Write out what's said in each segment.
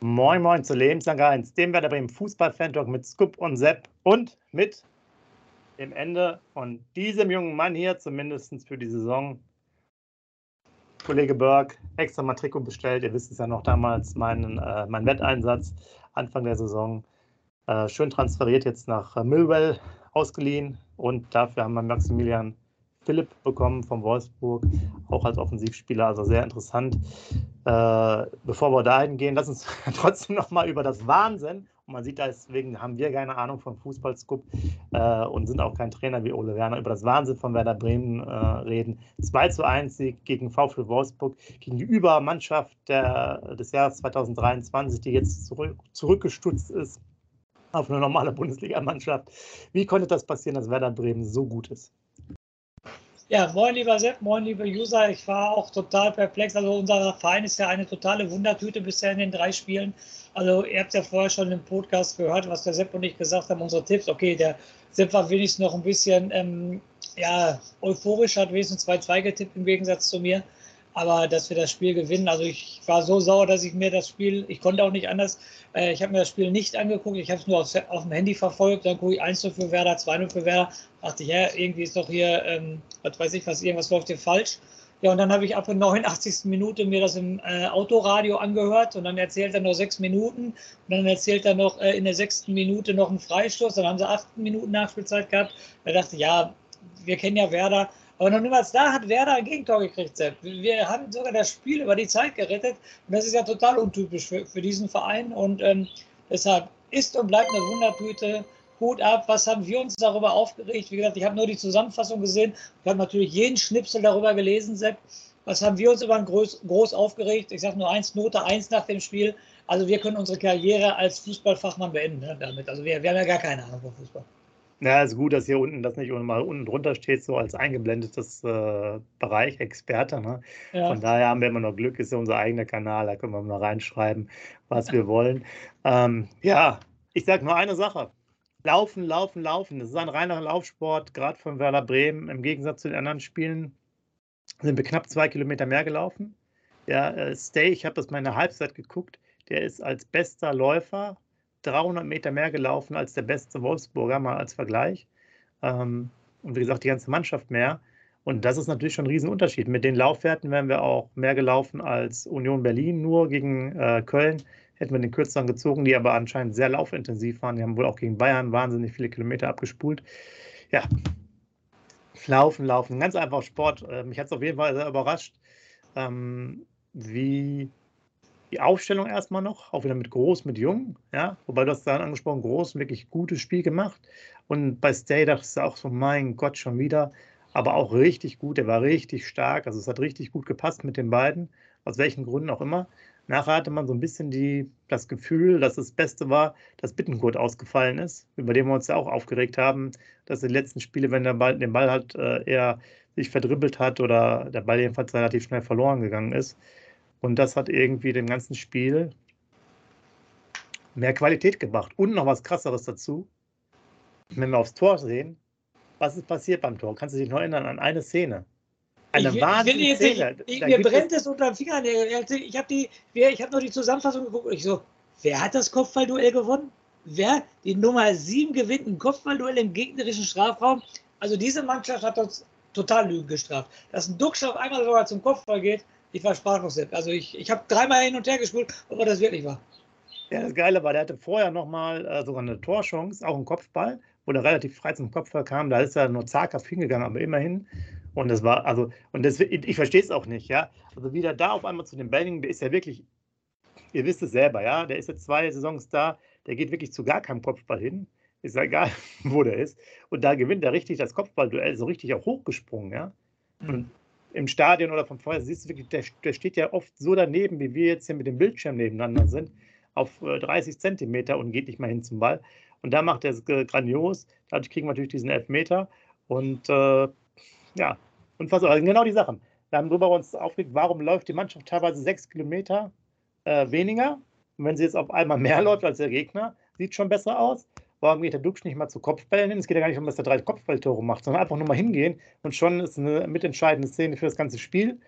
Moin Moin zu Lebenslang 1, dem Werder Bremen Fußball-Fan-Talk mit Scoop und Sepp und mit dem Ende von diesem jungen Mann hier, zumindest für die Saison. Kollege Berg, extra mal Trikot bestellt. Ihr wisst es ja noch damals, meinen, äh, mein Wetteinsatz Anfang der Saison. Äh, schön transferiert jetzt nach äh, Millwell ausgeliehen und dafür haben wir Maximilian Philipp bekommen von Wolfsburg, auch als Offensivspieler, also sehr interessant. Äh, bevor wir dahin gehen, lass uns trotzdem nochmal über das Wahnsinn, und man sieht deswegen haben wir keine Ahnung von Fußballscoop äh, und sind auch kein Trainer wie Ole Werner, über das Wahnsinn von Werder Bremen äh, reden. 2 zu 1 Sieg gegen VfL Wolfsburg, gegen die Übermannschaft der, des Jahres 2023, die jetzt zurück, zurückgestutzt ist auf eine normale Bundesligamannschaft. Wie konnte das passieren, dass Werder Bremen so gut ist? Ja, moin lieber Sepp, moin liebe User. Ich war auch total perplex. Also unser Verein ist ja eine totale Wundertüte bisher in den drei Spielen. Also ihr habt ja vorher schon im Podcast gehört, was der Sepp und ich gesagt haben, unsere Tipps. Okay, der Sepp war wenigstens noch ein bisschen ähm, ja, euphorisch, hat wenigstens 2-2 getippt im Gegensatz zu mir aber dass wir das Spiel gewinnen. Also ich war so sauer, dass ich mir das Spiel, ich konnte auch nicht anders, äh, ich habe mir das Spiel nicht angeguckt, ich habe es nur auf, auf, dem Handy verfolgt, dann gucke ich 1-0 für Werder, 2-0 für Werder, dachte ich, ja, irgendwie ist doch hier, ähm, was weiß ich was, irgendwas läuft hier falsch. Ja, und dann habe ich ab der 89. Minute mir das im äh, Autoradio angehört und dann erzählt er noch sechs Minuten und dann erzählt er noch äh, in der sechsten Minute noch einen Freistoß, dann haben sie acht Minuten Nachspielzeit gehabt. Da dachte ich, ja, wir kennen ja Werder, aber noch niemals da hat Werder ein Gegentor gekriegt, Sepp. Wir haben sogar das Spiel über die Zeit gerettet. Und das ist ja total untypisch für, für diesen Verein. Und ähm, deshalb ist und bleibt eine Wundertüte. Hut ab, was haben wir uns darüber aufgeregt? Wie gesagt, ich habe nur die Zusammenfassung gesehen. Ich habe natürlich jeden Schnipsel darüber gelesen, Sepp. Was haben wir uns über ein groß, groß aufgeregt? Ich sage nur eins, Note eins nach dem Spiel. Also wir können unsere Karriere als Fußballfachmann beenden ne, damit. Also wir, wir haben ja gar keine Ahnung von Fußball. Ja, ist gut, dass hier unten das nicht mal unten drunter steht, so als eingeblendetes äh, Bereich Experte. Ne? Ja. Von daher haben wir immer noch Glück, ist ja unser eigener Kanal, da können wir mal reinschreiben, was wir wollen. Ähm, ja, ich sage nur eine Sache. Laufen, laufen, laufen. Das ist ein reiner Laufsport, gerade von Werder Bremen. Im Gegensatz zu den anderen Spielen sind wir knapp zwei Kilometer mehr gelaufen. Der äh, Stay, ich habe das mal in der Halbzeit geguckt, der ist als bester Läufer 300 Meter mehr gelaufen als der beste Wolfsburger, mal als Vergleich. Ähm, und wie gesagt, die ganze Mannschaft mehr. Und das ist natürlich schon ein Riesenunterschied. Mit den Laufwerten wären wir auch mehr gelaufen als Union Berlin nur gegen äh, Köln. Hätten wir den Kürzeren gezogen, die aber anscheinend sehr laufintensiv waren. Die haben wohl auch gegen Bayern wahnsinnig viele Kilometer abgespult. Ja, laufen, laufen. Ganz einfach Sport. Äh, mich hat es auf jeden Fall sehr überrascht, ähm, wie die Aufstellung erstmal noch, auch wieder mit Groß, mit Jung, ja, wobei du hast dann angesprochen, Groß, wirklich gutes Spiel gemacht. Und bei Stay dachte ich auch so, mein Gott, schon wieder, aber auch richtig gut, er war richtig stark, also es hat richtig gut gepasst mit den beiden, aus welchen Gründen auch immer. Nachher hatte man so ein bisschen die, das Gefühl, dass das Beste war, dass Bittenkurt ausgefallen ist, über den wir uns ja auch aufgeregt haben, dass die letzten Spiele, wenn der Ball, den Ball halt äh, eher sich verdribbelt hat oder der Ball jedenfalls relativ schnell verloren gegangen ist, und das hat irgendwie dem ganzen Spiel mehr Qualität gebracht. Und noch was krasseres dazu. Wenn wir aufs Tor sehen, was ist passiert beim Tor? Kannst du dich noch erinnern an eine Szene? Eine ich, Szene. Ich, mir brennt es unter den Fingern. Ich habe die, ich habe nur die Zusammenfassung geguckt und ich so, wer hat das Kopfballduell gewonnen? Wer? Die Nummer 7 gewinnt ein Kopfballduell im gegnerischen Strafraum. Also diese Mannschaft hat uns total Lügen gestraft. Dass ein Duxch auf einmal sogar zum Kopfball geht, ich war sprachlos. Also ich, ich habe dreimal hin und her gespult, ob das wirklich war. Ja, das Geile war, der hatte vorher nochmal äh, sogar eine Torchance, auch einen Kopfball, wo er relativ frei zum Kopfball kam. Da ist er nur zaghaft hingegangen, aber immerhin. Und das war, also, und das, ich verstehe es auch nicht, ja. Also, wie der da auf einmal zu dem Belling, der ist ja wirklich, ihr wisst es selber, ja, der ist jetzt zwei Saisons da, der geht wirklich zu gar keinem Kopfball hin. Ist ja egal, wo der ist. Und da gewinnt er richtig das Kopfballduell, so richtig auch hochgesprungen, ja. Und mhm. Im Stadion oder vom Feuer siehst du wirklich, der, der steht ja oft so daneben, wie wir jetzt hier mit dem Bildschirm nebeneinander sind auf 30 äh, Zentimeter und geht nicht mal hin zum Ball. Und da macht er es grandios. Dadurch kriegen wir natürlich diesen Elfmeter. Und äh, ja, unfassbar. Also genau die Sachen. Wir haben darüber uns aufgeregt, warum läuft die Mannschaft teilweise sechs Kilometer äh, weniger. Und wenn sie jetzt auf einmal mehr läuft als der Gegner, sieht schon besser aus. Warum geht der Dux nicht mal zu Kopfbällen hin? Es geht ja gar nicht um, dass er drei Kopfballtore macht, sondern einfach nur mal hingehen. Und schon ist eine mitentscheidende Szene für das ganze Spiel.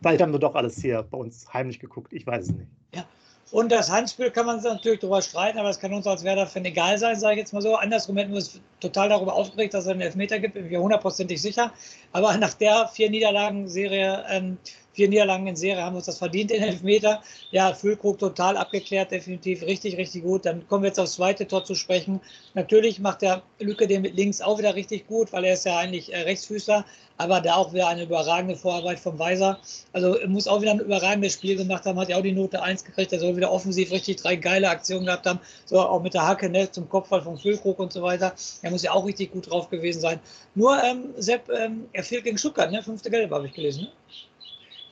Vielleicht haben wir doch alles hier bei uns heimlich geguckt. Ich weiß es nicht. Ja, und das Handspiel kann man natürlich darüber streiten, aber es kann uns als Werder-Fan egal sein, sage ich jetzt mal so. Andersrum hätten wir uns total darüber aufgeregt, dass es einen Elfmeter gibt, bin ich hundertprozentig sicher. Aber nach der vier Niederlagen-Serie ähm, vier Niederlagen in Serie haben uns das verdient in Elfmeter. Ja, Füllkrug total abgeklärt, definitiv richtig, richtig gut. Dann kommen wir jetzt aufs zweite Tor zu sprechen. Natürlich macht der Lücke den mit links auch wieder richtig gut, weil er ist ja eigentlich äh, Rechtsfüßer, aber da auch wieder eine überragende Vorarbeit vom Weiser. Also muss auch wieder ein überragendes Spiel gemacht haben, hat ja auch die Note 1 gekriegt, er soll wieder offensiv richtig drei geile Aktionen gehabt haben, so auch mit der Hacke ne, zum Kopfball von Füllkrug und so weiter. Er muss ja auch richtig gut drauf gewesen sein. Nur, ähm, Sepp, ähm, er fehlt gegen Stuttgart, ne? fünfte Gelbe habe ich gelesen. Ne?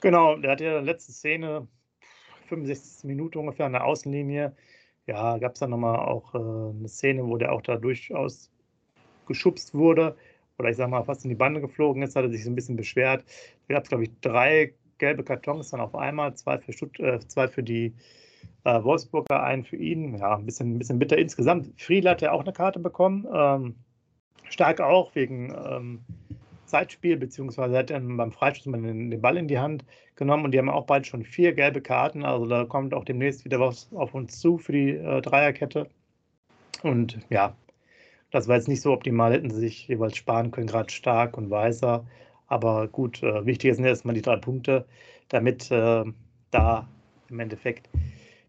Genau, der hat ja in der letzten Szene, 65. Minute ungefähr an der Außenlinie, ja, gab es dann nochmal auch äh, eine Szene, wo der auch da durchaus geschubst wurde oder ich sag mal fast in die Bande geflogen ist, hat er sich so ein bisschen beschwert. Da gab es, glaube ich, drei gelbe Kartons dann auf einmal, zwei für, Stutt äh, zwei für die äh, Wolfsburger, einen für ihn. Ja, ein bisschen, ein bisschen bitter insgesamt. Friedl hat ja auch eine Karte bekommen. Ähm, stark auch wegen ähm, Zeitspiel, beziehungsweise hat dann beim Freistoß den, den, Ball in die Hand genommen und die haben auch beide schon vier gelbe Karten. Also da kommt auch demnächst wieder was auf uns zu für die äh, Dreierkette. Und ja, das war jetzt nicht so optimal, hätten sie sich jeweils sparen können, gerade stark und weißer. Aber gut, äh, wichtig sind erstmal die drei Punkte, damit äh, da im Endeffekt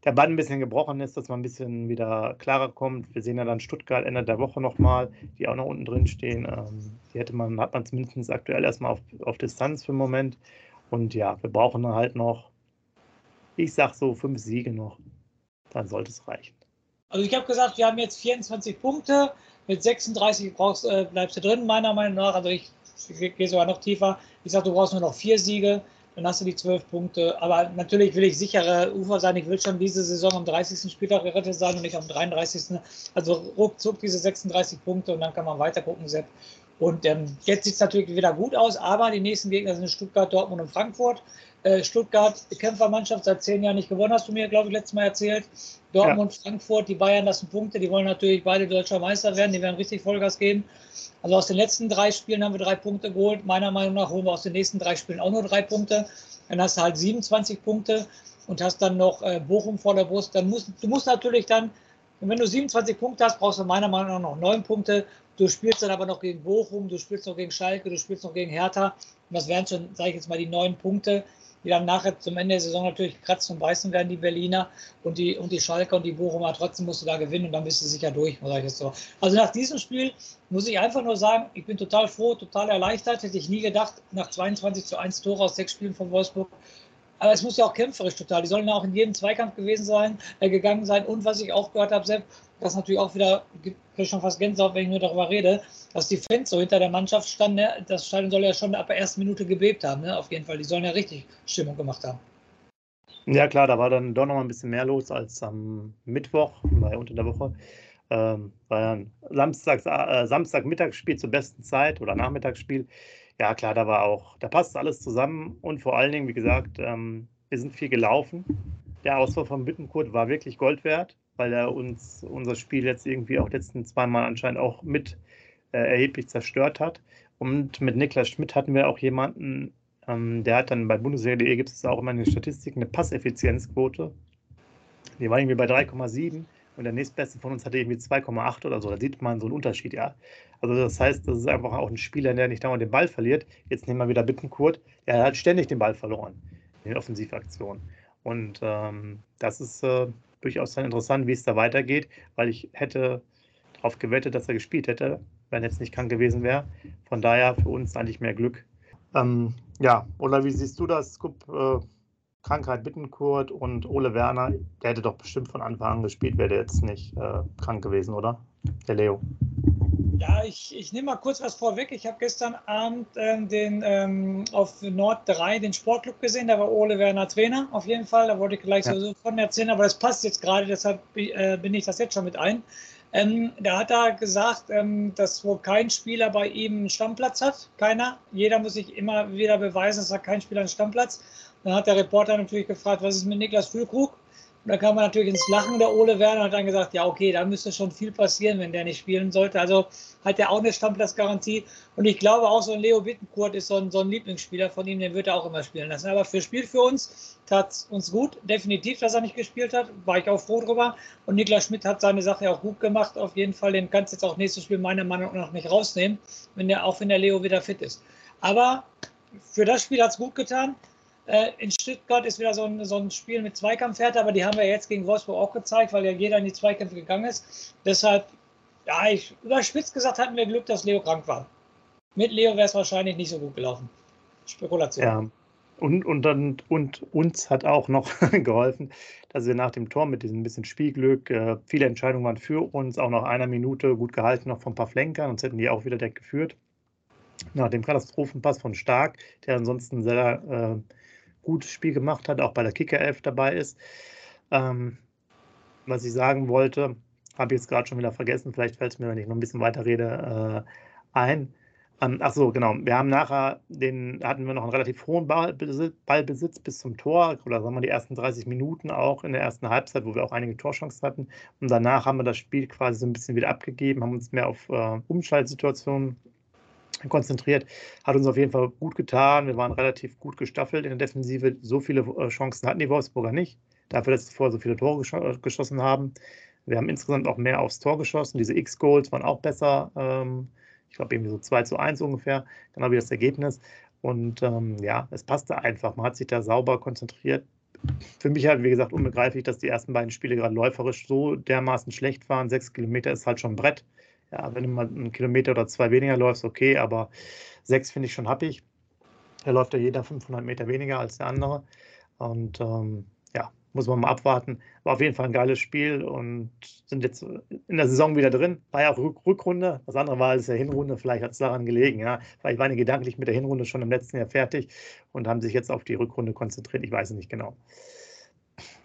der Bann ein bisschen gebrochen ist, dass man ein bisschen wieder klarer kommt. Wir sehen ja dann Stuttgart Ende der Woche nochmal, die auch noch unten drin stehen. Ähm, die hätte man, hat man zumindest aktuell erstmal auf, auf Distanz für den Moment. Und ja, wir brauchen halt noch, ich sag so, fünf Siege noch. Dann sollte es reichen. Also ich habe gesagt, wir haben jetzt 24 Punkte. Mit 36 brauchst, äh, bleibst du drin, meiner Meinung nach. Also ich, ich gehe sogar noch tiefer. Ich sage, du brauchst nur noch vier Siege dann hast du die zwölf Punkte. Aber natürlich will ich sichere Ufer sein. Ich will schon diese Saison am 30. Spieltag gerettet sein und nicht am 33. Also ruckzuck diese 36 Punkte und dann kann man weiter gucken, Sepp. Und ähm, jetzt sieht es natürlich wieder gut aus, aber die nächsten Gegner sind Stuttgart, Dortmund und Frankfurt. Äh, Stuttgart, Kämpfermannschaft, seit zehn Jahren nicht gewonnen, hast du mir, glaube ich, letztes Mal erzählt. Dortmund, ja. Frankfurt, die Bayern lassen Punkte, die wollen natürlich beide deutscher Meister werden, die werden richtig Vollgas geben. Also aus den letzten drei Spielen haben wir drei Punkte geholt. Meiner Meinung nach holen wir aus den nächsten drei Spielen auch nur drei Punkte. Dann hast du halt 27 Punkte und hast dann noch äh, Bochum vor der Brust. Dann musst, du musst natürlich dann, wenn du 27 Punkte hast, brauchst du meiner Meinung nach noch neun Punkte. Du spielst dann aber noch gegen Bochum, du spielst noch gegen Schalke, du spielst noch gegen Hertha. Und das wären schon, sage ich jetzt mal, die neun Punkte die dann nachher zum Ende der Saison natürlich kratzen und beißen werden, die Berliner und die, und die Schalker und die Bochumer. Trotzdem musst du da gewinnen und dann bist du sicher durch, sage ich jetzt so. Also nach diesem Spiel muss ich einfach nur sagen, ich bin total froh, total erleichtert. Hätte ich nie gedacht, nach 22 zu 1 Tore aus sechs Spielen von Wolfsburg, aber es muss ja auch kämpferisch total. Die sollen auch in jedem Zweikampf gewesen sein, äh, gegangen sein. Und was ich auch gehört habe, Sepp, das natürlich auch wieder, schon fast Gänsehaut, wenn ich nur darüber rede, dass die Fans so hinter der Mannschaft standen. Ne? Das Stadion soll ja schon ab der ersten Minute gebebt haben, ne? auf jeden Fall. Die sollen ja richtig Stimmung gemacht haben. Ja, klar, da war dann doch noch mal ein bisschen mehr los als am Mittwoch, bei unter der Woche. Ähm, war ja ein Samstags, äh, Samstagmittagsspiel zur besten Zeit oder Nachmittagsspiel. Ja, klar, da war auch, da passt alles zusammen und vor allen Dingen, wie gesagt, ähm, wir sind viel gelaufen. Der Ausfall von Bittenkurt war wirklich Gold wert, weil er uns unser Spiel jetzt irgendwie auch letzten zweimal anscheinend auch mit äh, erheblich zerstört hat. Und mit Niklas Schmidt hatten wir auch jemanden, ähm, der hat dann bei Bundesliga.de gibt es auch immer eine Statistik, eine Passeffizienzquote. Die war irgendwie bei 3,7 und der nächstbeste von uns hatte irgendwie 2,8 oder so. Da sieht man so einen Unterschied, ja. Also das heißt, das ist einfach auch ein Spieler, der nicht dauernd den Ball verliert. Jetzt nehmen wir wieder Bittenkurt. Er hat ständig den Ball verloren in den Offensivaktionen. Und ähm, das ist äh, durchaus dann interessant, wie es da weitergeht, weil ich hätte darauf gewettet, dass er gespielt hätte, wenn er jetzt nicht krank gewesen wäre. Von daher für uns eigentlich mehr Glück. Ähm, ja, oder wie siehst du das, Skup? Äh, Krankheit Bittenkurt und Ole Werner, der hätte doch bestimmt von Anfang an gespielt, wäre der jetzt nicht äh, krank gewesen, oder? Der Leo. Ja, ich, ich nehme mal kurz was vorweg. Ich habe gestern Abend ähm, den ähm, auf Nord 3 den Sportclub gesehen. Da war Ole Werner Trainer auf jeden Fall. Da wollte ich gleich ja. so von erzählen, aber das passt jetzt gerade, deshalb äh, bin ich das jetzt schon mit ein. Ähm, da hat er gesagt, ähm, dass wohl kein Spieler bei ihm einen Stammplatz hat. Keiner. Jeder muss sich immer wieder beweisen, dass er kein Spieler einen Stammplatz. Dann hat der Reporter natürlich gefragt, was ist mit Niklas Füllkrug? Und da kam man natürlich ins Lachen der Ole Werner hat dann gesagt, ja, okay, da müsste schon viel passieren, wenn der nicht spielen sollte. Also hat er auch eine Stammplatzgarantie. Und ich glaube auch, so ein Leo Bittenkurt ist so ein, so ein Lieblingsspieler von ihm, den wird er auch immer spielen lassen. Aber für Spiel für uns tat es uns gut. Definitiv, dass er nicht gespielt hat. War ich auch froh drüber. Und Niklas Schmidt hat seine Sache auch gut gemacht. Auf jeden Fall, den kannst du jetzt auch nächstes Spiel meiner Meinung nach nicht rausnehmen, wenn der, auch wenn der Leo wieder fit ist. Aber für das Spiel hat es gut getan. Äh, in Stuttgart ist wieder so ein, so ein Spiel mit Zweikampfhärte, aber die haben wir jetzt gegen Wolfsburg auch gezeigt, weil ja jeder in die Zweikämpfe gegangen ist. Deshalb, ja, ich überspitzt gesagt hatten wir Glück, dass Leo krank war. Mit Leo wäre es wahrscheinlich nicht so gut gelaufen. Spekulation. Ja. Und, und, dann, und uns hat auch noch geholfen, dass wir nach dem Tor mit diesem bisschen Spielglück, äh, viele Entscheidungen waren für uns, auch nach einer Minute gut gehalten, noch von ein paar Flenkern, sonst hätten die auch wieder direkt geführt. Nach dem Katastrophenpass von Stark, der ansonsten sehr äh, gutes Spiel gemacht hat, auch bei der Kicker-Elf dabei ist. Ähm, was ich sagen wollte, habe ich jetzt gerade schon wieder vergessen, vielleicht fällt es mir, wenn ich noch ein bisschen weiter rede, äh, ein. Ähm, ach so, genau. Wir haben nachher, den hatten wir noch einen relativ hohen Ballbesitz, Ballbesitz bis zum Tor, oder sagen wir die ersten 30 Minuten auch in der ersten Halbzeit, wo wir auch einige Torchancen hatten. Und danach haben wir das Spiel quasi so ein bisschen wieder abgegeben, haben uns mehr auf äh, Umschaltsituationen konzentriert. Hat uns auf jeden Fall gut getan. Wir waren relativ gut gestaffelt in der Defensive. So viele äh, Chancen hatten die Wolfsburger nicht. Dafür, dass sie vorher so viele Tore äh, geschossen haben. Wir haben insgesamt auch mehr aufs Tor geschossen. Diese X-Goals waren auch besser. Ähm, ich glaube, irgendwie so 2 zu 1 ungefähr. Genau wie das Ergebnis. Und ähm, ja, es passte einfach. Man hat sich da sauber konzentriert. Für mich halt, wie gesagt, unbegreiflich, dass die ersten beiden Spiele gerade läuferisch so dermaßen schlecht waren. Sechs Kilometer ist halt schon ein Brett. Ja, wenn du mal einen Kilometer oder zwei weniger läufst, okay, aber sechs finde ich schon happig. Da läuft ja jeder 500 Meter weniger als der andere. Und ähm, ja, muss man mal abwarten. War auf jeden Fall ein geiles Spiel und sind jetzt in der Saison wieder drin. War ja auch Rückrunde. Das andere war als der Hinrunde. Vielleicht hat es daran gelegen. Ja. Vielleicht waren die gedanklich mit der Hinrunde schon im letzten Jahr fertig und haben sich jetzt auf die Rückrunde konzentriert. Ich weiß es nicht genau.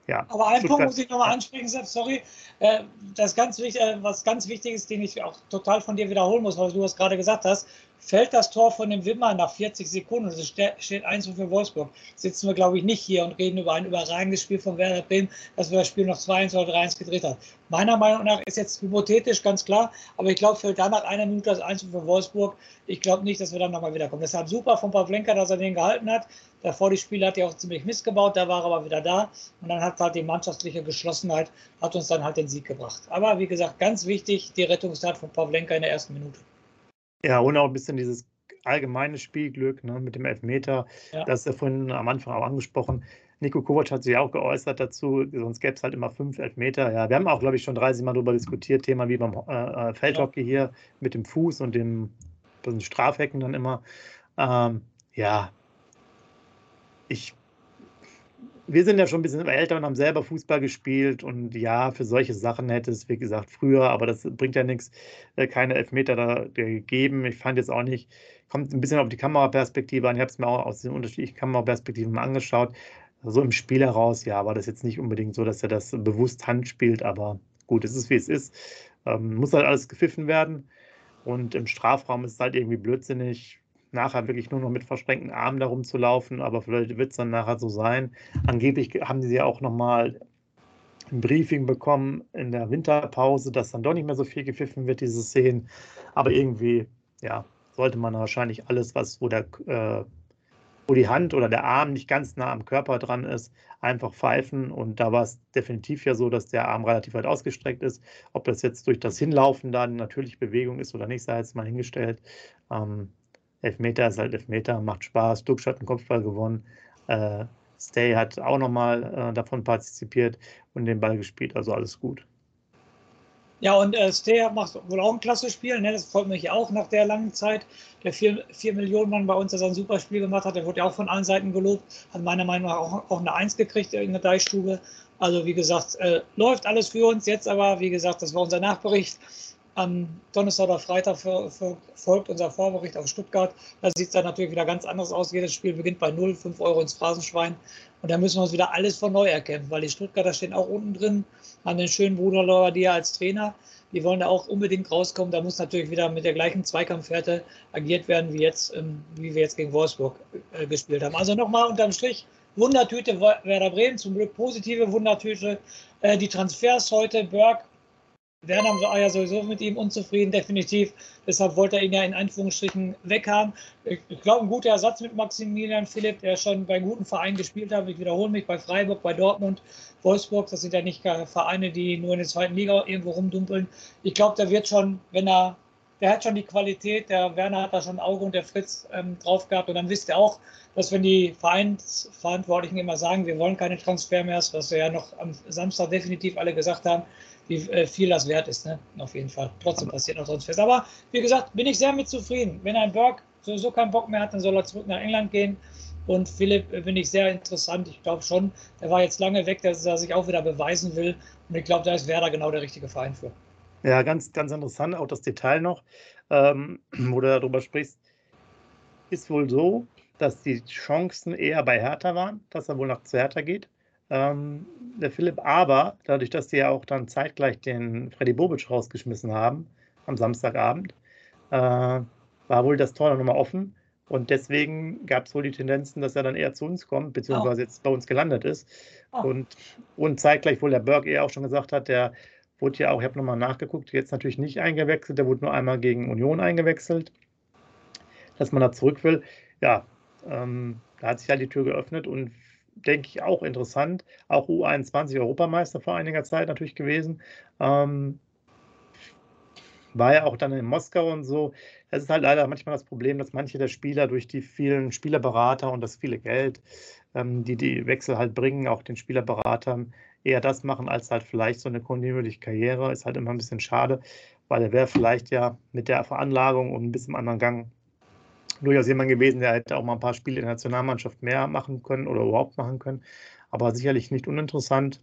Ja, Aber einen Punkt muss ich nochmal ansprechen, Sepp, sorry. Äh, das ganz wichtig, äh, was ganz wichtig ist, den ich auch total von dir wiederholen muss, weil du das gerade gesagt hast, fällt das Tor von dem Wimmer nach 40 Sekunden und es steht 1 für Wolfsburg, sitzen wir, glaube ich, nicht hier und reden über ein überragendes Spiel von Werder Bremen, dass wir das Spiel noch 2-1 oder 3-1 gedreht haben. Meiner Meinung nach ist jetzt hypothetisch ganz klar, aber ich glaube, fällt danach einer Minute das 1 für Wolfsburg. Ich glaube nicht, dass wir dann nochmal wiederkommen. Deshalb super von Pavlenka, dass er den gehalten hat. Davor die Spiele hat er auch ziemlich missgebaut, da war er aber wieder da und dann hat halt die mannschaftliche Geschlossenheit hat uns dann halt den Sieg gebracht. Aber wie gesagt, ganz wichtig, die Rettungstat von Pavlenka in der ersten Minute. Ja, und auch ein bisschen dieses allgemeine Spielglück ne, mit dem Elfmeter. Ja. Das ist ja vorhin am Anfang auch angesprochen. Nico Kovac hat sich auch geäußert dazu, sonst gäbe es halt immer fünf Elfmeter. Ja, wir haben auch, glaube ich, schon 30 Mal darüber diskutiert, Thema wie beim äh, äh Feldhockey ja. hier mit dem Fuß und dem Strafhecken dann immer. Ähm, ja, ich wir sind ja schon ein bisschen älter und haben selber Fußball gespielt und ja, für solche Sachen hätte es, wie gesagt, früher, aber das bringt ja nichts, äh, keine Elfmeter da gegeben. Ich fand jetzt auch nicht, kommt ein bisschen auf die Kameraperspektive an. Ich habe es mir auch aus den unterschiedlichen Kameraperspektiven angeschaut. So im Spiel heraus, ja, war das jetzt nicht unbedingt so, dass er das bewusst Hand spielt, aber gut, es ist wie es ist. Ähm, muss halt alles gepfiffen werden und im Strafraum ist es halt irgendwie blödsinnig nachher wirklich nur noch mit verschränkten Armen darum zu laufen, aber vielleicht wird es dann nachher so sein. Angeblich haben sie ja auch nochmal ein Briefing bekommen in der Winterpause, dass dann doch nicht mehr so viel gepfiffen wird, diese Szenen. Aber irgendwie, ja, sollte man wahrscheinlich alles, was, wo der äh, wo die Hand oder der Arm nicht ganz nah am Körper dran ist, einfach pfeifen. Und da war es definitiv ja so, dass der Arm relativ weit ausgestreckt ist. Ob das jetzt durch das Hinlaufen dann natürlich Bewegung ist oder nicht, sei jetzt mal hingestellt. Ähm, Elfmeter ist halt Elfmeter, macht Spaß. Duxch hat einen Kopfball gewonnen. Äh, Stay hat auch nochmal äh, davon partizipiert und den Ball gespielt, also alles gut. Ja, und äh, Stay macht wohl auch ein klasse Spiel. Ne? Das freut mich auch nach der langen Zeit. Der 4, 4 Millionen Mann bei uns, der ein super Spiel gemacht hat, der wurde ja auch von allen Seiten gelobt. Hat meiner Meinung nach auch, auch eine Eins gekriegt in der Deichstube. Also, wie gesagt, äh, läuft alles für uns. Jetzt aber, wie gesagt, das war unser Nachbericht. Am Donnerstag oder Freitag folgt unser Vorbericht auf Stuttgart. Da sieht es dann natürlich wieder ganz anders aus. Jedes Spiel beginnt bei 0, 5 Euro ins Phrasenschwein. Und da müssen wir uns wieder alles von neu erkennen, weil die Stuttgarter stehen auch unten drin, haben den schönen Bruder Loradia als Trainer. Die wollen da auch unbedingt rauskommen. Da muss natürlich wieder mit der gleichen Zweikampfhärte agiert werden, wie, jetzt, ähm, wie wir jetzt gegen Wolfsburg äh, gespielt haben. Also nochmal unterm Strich, Wundertüte Werder Bremen, zum Glück positive Wundertüte. Äh, die Transfers heute, Berg Werner war ja sowieso mit ihm unzufrieden, definitiv. Deshalb wollte er ihn ja in Anführungsstrichen weghaben. Ich, glaube, ein guter Ersatz mit Maximilian Philipp, der schon bei guten Vereinen gespielt hat. Ich wiederhole mich bei Freiburg, bei Dortmund, Wolfsburg. Das sind ja nicht Vereine, die nur in der zweiten Liga irgendwo rumdumpeln. Ich glaube, der wird schon, wenn er, der hat schon die Qualität. Der Werner hat da schon Auge und der Fritz ähm, drauf gehabt. Und dann wisst ihr auch, dass wenn die Vereinsverantwortlichen immer sagen, wir wollen keine Transfer mehr, was wir ja noch am Samstag definitiv alle gesagt haben, wie äh, viel das wert ist, ne? auf jeden Fall. Trotzdem passiert noch sonst fest. Aber wie gesagt, bin ich sehr mit zufrieden. Wenn ein Burke sowieso keinen Bock mehr hat, dann soll er zurück nach England gehen. Und Philipp äh, finde ich sehr interessant. Ich glaube schon, der war jetzt lange weg, dass er sich auch wieder beweisen will. Und ich glaube, da ist Werder genau der richtige Verein für. Ja, ganz, ganz interessant, auch das Detail noch, ähm, wo du darüber sprichst. Ist wohl so, dass die Chancen eher bei Hertha waren, dass er wohl nach zu Hertha geht ähm, der Philipp. Aber dadurch, dass die ja auch dann zeitgleich den Freddy Bobic rausgeschmissen haben am Samstagabend, äh, war wohl das Tor nochmal offen. Und deswegen gab es wohl die Tendenzen, dass er dann eher zu uns kommt, beziehungsweise oh. jetzt bei uns gelandet ist. Oh. Und, und zeitgleich wohl der Berg eher auch schon gesagt hat, der wurde ja auch, ich habe nochmal nachgeguckt, jetzt natürlich nicht eingewechselt, der wurde nur einmal gegen Union eingewechselt, dass man da zurück will. Ja, ähm, da hat sich ja die Tür geöffnet und denke ich, auch interessant. Auch U21 Europameister vor einiger Zeit natürlich gewesen. Ähm, war ja auch dann in Moskau und so. Es ist halt leider manchmal das Problem, dass manche der Spieler durch die vielen Spielerberater und das viele Geld, ähm, die die Wechsel halt bringen, auch den Spielerberatern eher das machen, als halt vielleicht so eine kontinuierliche Karriere. Ist halt immer ein bisschen schade, weil er wäre vielleicht ja mit der Veranlagung und ein bisschen anderen Gang durchaus jemand gewesen, der hätte auch mal ein paar Spiele in der Nationalmannschaft mehr machen können oder überhaupt machen können. Aber sicherlich nicht uninteressant.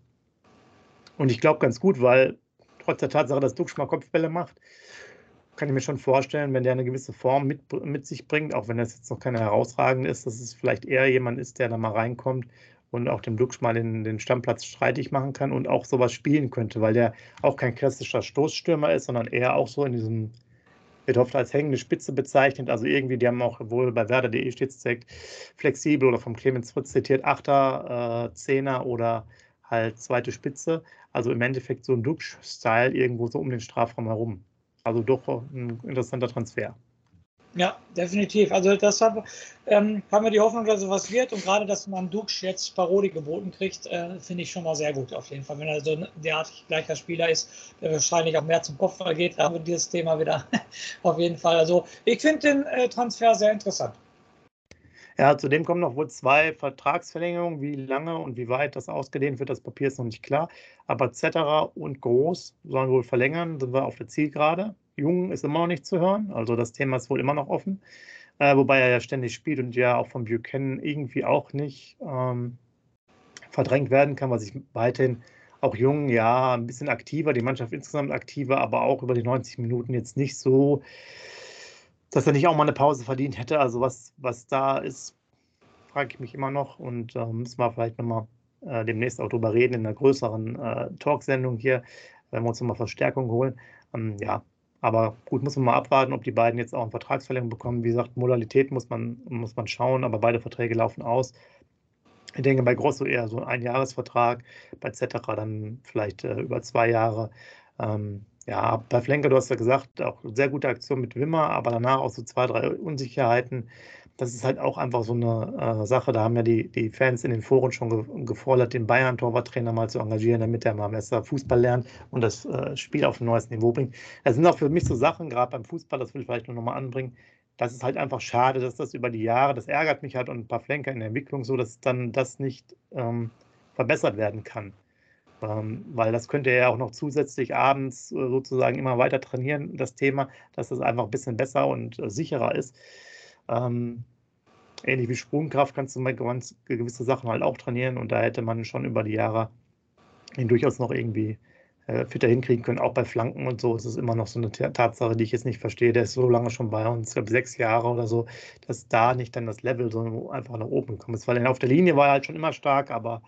Und ich glaube ganz gut, weil trotz der Tatsache, dass Duxch mal Kopfbälle macht, kann ich mir schon vorstellen, wenn der eine gewisse Form mit, mit sich bringt, auch wenn das jetzt noch keine herausragende ist, dass es vielleicht eher jemand ist, der da mal reinkommt und auch dem Duxch mal den, den Stammplatz streitig machen kann und auch sowas spielen könnte, weil der auch kein klassischer Stoßstürmer ist, sondern eher auch so in diesem wird oft als hängende Spitze bezeichnet. Also irgendwie, die haben auch wohl bei Werder.de steht es flexibel oder vom Clemens Fritz zitiert, Achter, äh, Zehner oder halt zweite Spitze. Also im Endeffekt so ein Duxch-Style irgendwo so um den Strafraum herum. Also doch ein interessanter Transfer. Ja, definitiv. Also das haben, ähm, haben wir die Hoffnung, dass sowas wird und gerade, dass man Dux jetzt Paroli geboten kriegt, äh, finde ich schon mal sehr gut auf jeden Fall. Wenn er so ein derartig gleicher Spieler ist, der wahrscheinlich auch mehr zum Kopfball geht, da haben wir dieses Thema wieder auf jeden Fall. Also ich finde den äh, Transfer sehr interessant. Ja, zudem kommen noch wohl zwei Vertragsverlängerungen. Wie lange und wie weit das ausgedehnt wird, das Papier ist noch nicht klar. Aber Zetterer und Groß sollen wohl verlängern, sind wir auf der Zielgerade. Jung ist immer noch nicht zu hören. Also das Thema ist wohl immer noch offen. Äh, wobei er ja ständig spielt und ja auch von Buchanan irgendwie auch nicht ähm, verdrängt werden kann, was ich weiterhin auch jung, ja, ein bisschen aktiver, die Mannschaft insgesamt aktiver, aber auch über die 90 Minuten jetzt nicht so, dass er nicht auch mal eine Pause verdient hätte. Also was, was da ist, frage ich mich immer noch und äh, müssen wir vielleicht nochmal äh, demnächst auch drüber reden in einer größeren äh, Talksendung hier, wenn wir uns nochmal Verstärkung holen. Ähm, ja, aber gut, muss man mal abwarten, ob die beiden jetzt auch eine Vertragsverlängerung bekommen. Wie gesagt, Modalität muss man, muss man schauen, aber beide Verträge laufen aus. Ich denke bei Grosso eher so ein Jahresvertrag, bei Cetera dann vielleicht äh, über zwei Jahre. Ähm, ja, bei Flenker, du hast ja gesagt, auch sehr gute Aktion mit Wimmer, aber danach auch so zwei, drei Unsicherheiten das ist halt auch einfach so eine äh, Sache. Da haben ja die, die Fans in den Foren schon ge gefordert, den Bayern-Torwarttrainer mal zu engagieren, damit er mal besser Fußball lernt und das äh, Spiel auf ein neues Niveau bringt. Das sind auch für mich so Sachen, gerade beim Fußball, das will ich vielleicht nur nochmal anbringen. das ist halt einfach schade, dass das über die Jahre, das ärgert mich halt und ein paar Flenker in der Entwicklung so, dass dann das nicht ähm, verbessert werden kann. Ähm, weil das könnte er ja auch noch zusätzlich abends äh, sozusagen immer weiter trainieren, das Thema, dass das einfach ein bisschen besser und äh, sicherer ist. Ähm, ähnlich wie Sprungkraft kannst du ganz gewisse Sachen halt auch trainieren und da hätte man schon über die Jahre ihn durchaus noch irgendwie äh, fitter hinkriegen können. Auch bei Flanken und so ist es immer noch so eine Tatsache, die ich jetzt nicht verstehe. Der ist so lange schon bei uns, ich glaube sechs Jahre oder so, dass da nicht dann das Level so einfach nach oben gekommen ist. Weil auf der Linie war er halt schon immer stark, aber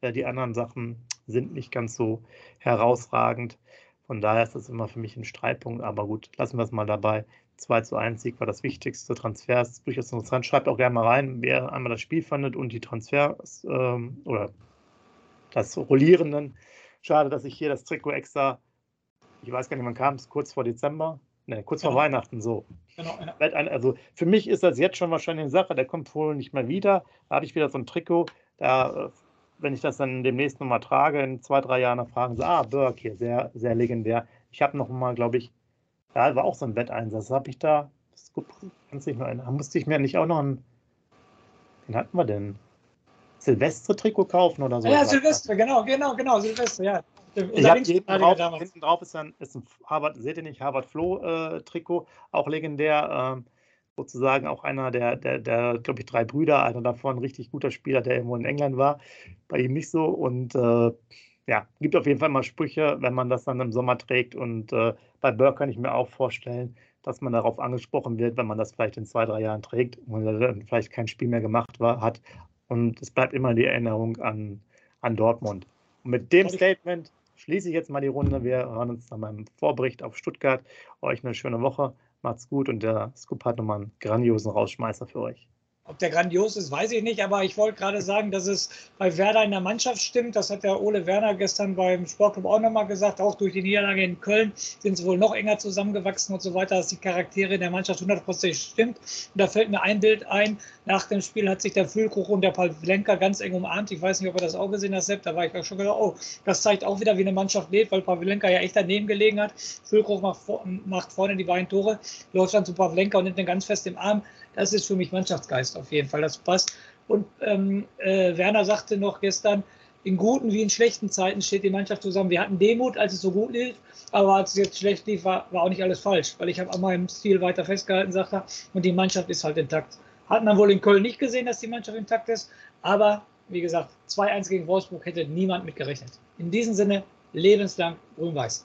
äh, die anderen Sachen sind nicht ganz so herausragend. Von daher ist das immer für mich ein Streitpunkt. Aber gut, lassen wir es mal dabei. 2 zu 1 Sieg war das wichtigste. Transfers durchaus interessant. Schreibt auch gerne mal rein, wer einmal das Spiel fandet und die Transfers ähm, oder das Rollierenden. Schade, dass ich hier das Trikot extra, ich weiß gar nicht, wann kam es, kurz vor Dezember, ne, kurz genau. vor Weihnachten so. Genau, ja. Also für mich ist das jetzt schon wahrscheinlich eine Sache, der kommt wohl nicht mehr wieder. Da habe ich wieder so ein Trikot, da, wenn ich das dann demnächst nochmal trage, in zwei, drei Jahren, dann fragen sie, ah, Burke hier, sehr, sehr legendär. Ich habe noch mal, glaube ich, da war auch so ein Wetteinsatz. Habe ich da, das gut, kannst nicht mehr erinnern, musste ich mir nicht auch noch ein, den hatten wir denn? Silvestre-Trikot kaufen oder so. Ja, Silvestre, genau, genau, genau, Silvestre, ja. Ich habe hinten drauf, hinten drauf ist ein, ist ein Harvard, seht ihr nicht, Harvard Flo-Trikot, äh, auch legendär, äh, sozusagen auch einer der, der, der glaube ich, drei Brüder, einer davon ein richtig guter Spieler, der irgendwo in England war, bei ihm nicht so und äh, ja, gibt auf jeden Fall mal Sprüche, wenn man das dann im Sommer trägt und äh, bei Burke kann ich mir auch vorstellen, dass man darauf angesprochen wird, wenn man das vielleicht in zwei, drei Jahren trägt und dann vielleicht kein Spiel mehr gemacht war, hat, und es bleibt immer die Erinnerung an, an Dortmund. Und mit dem Statement schließe ich jetzt mal die Runde. Wir hören uns dann beim Vorbericht auf Stuttgart. Euch eine schöne Woche. Macht's gut und der Scoop hat nochmal einen grandiosen Rausschmeißer für euch. Ob der grandios ist, weiß ich nicht, aber ich wollte gerade sagen, dass es bei Werder in der Mannschaft stimmt. Das hat der Ole Werner gestern beim Sportclub auch nochmal gesagt. Auch durch die Niederlage in Köln sind sie wohl noch enger zusammengewachsen und so weiter, dass die Charaktere in der Mannschaft hundertprozentig stimmt. Und da fällt mir ein Bild ein. Nach dem Spiel hat sich der Füllkrug und der Pavlenka ganz eng umarmt. Ich weiß nicht, ob er das auch gesehen hat, Sepp. Da war ich auch schon gedacht, oh, das zeigt auch wieder, wie eine Mannschaft lebt, weil Pavlenka ja echt daneben gelegen hat. Füllkrug macht, macht vorne die beiden Tore, läuft dann zu Pavlenka und nimmt den ganz fest im Arm. Das ist für mich Mannschaftsgeist auf jeden Fall. Das passt. Und ähm, äh, Werner sagte noch gestern, in guten wie in schlechten Zeiten steht die Mannschaft zusammen. Wir hatten Demut, als es so gut lief, aber als es jetzt schlecht lief, war, war auch nicht alles falsch, weil ich habe an meinem Stil weiter festgehalten, sagt er, und die Mannschaft ist halt intakt. Hat man wohl in Köln nicht gesehen, dass die Mannschaft intakt ist, aber wie gesagt, 2-1 gegen Wolfsburg hätte niemand mit gerechnet. In diesem Sinne, lebenslang grün-weiß.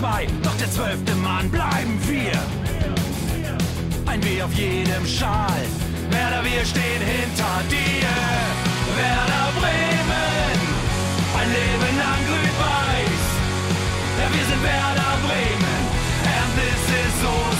2, doch der zwölfte Mann bleiben wir. Ein W auf jedem Schal, Werder, wir stehen hinter dir. Werder Bremen, ein Leben lang grün-weiß. Ja, wir sind Werder Bremen, and this is Osterdeich.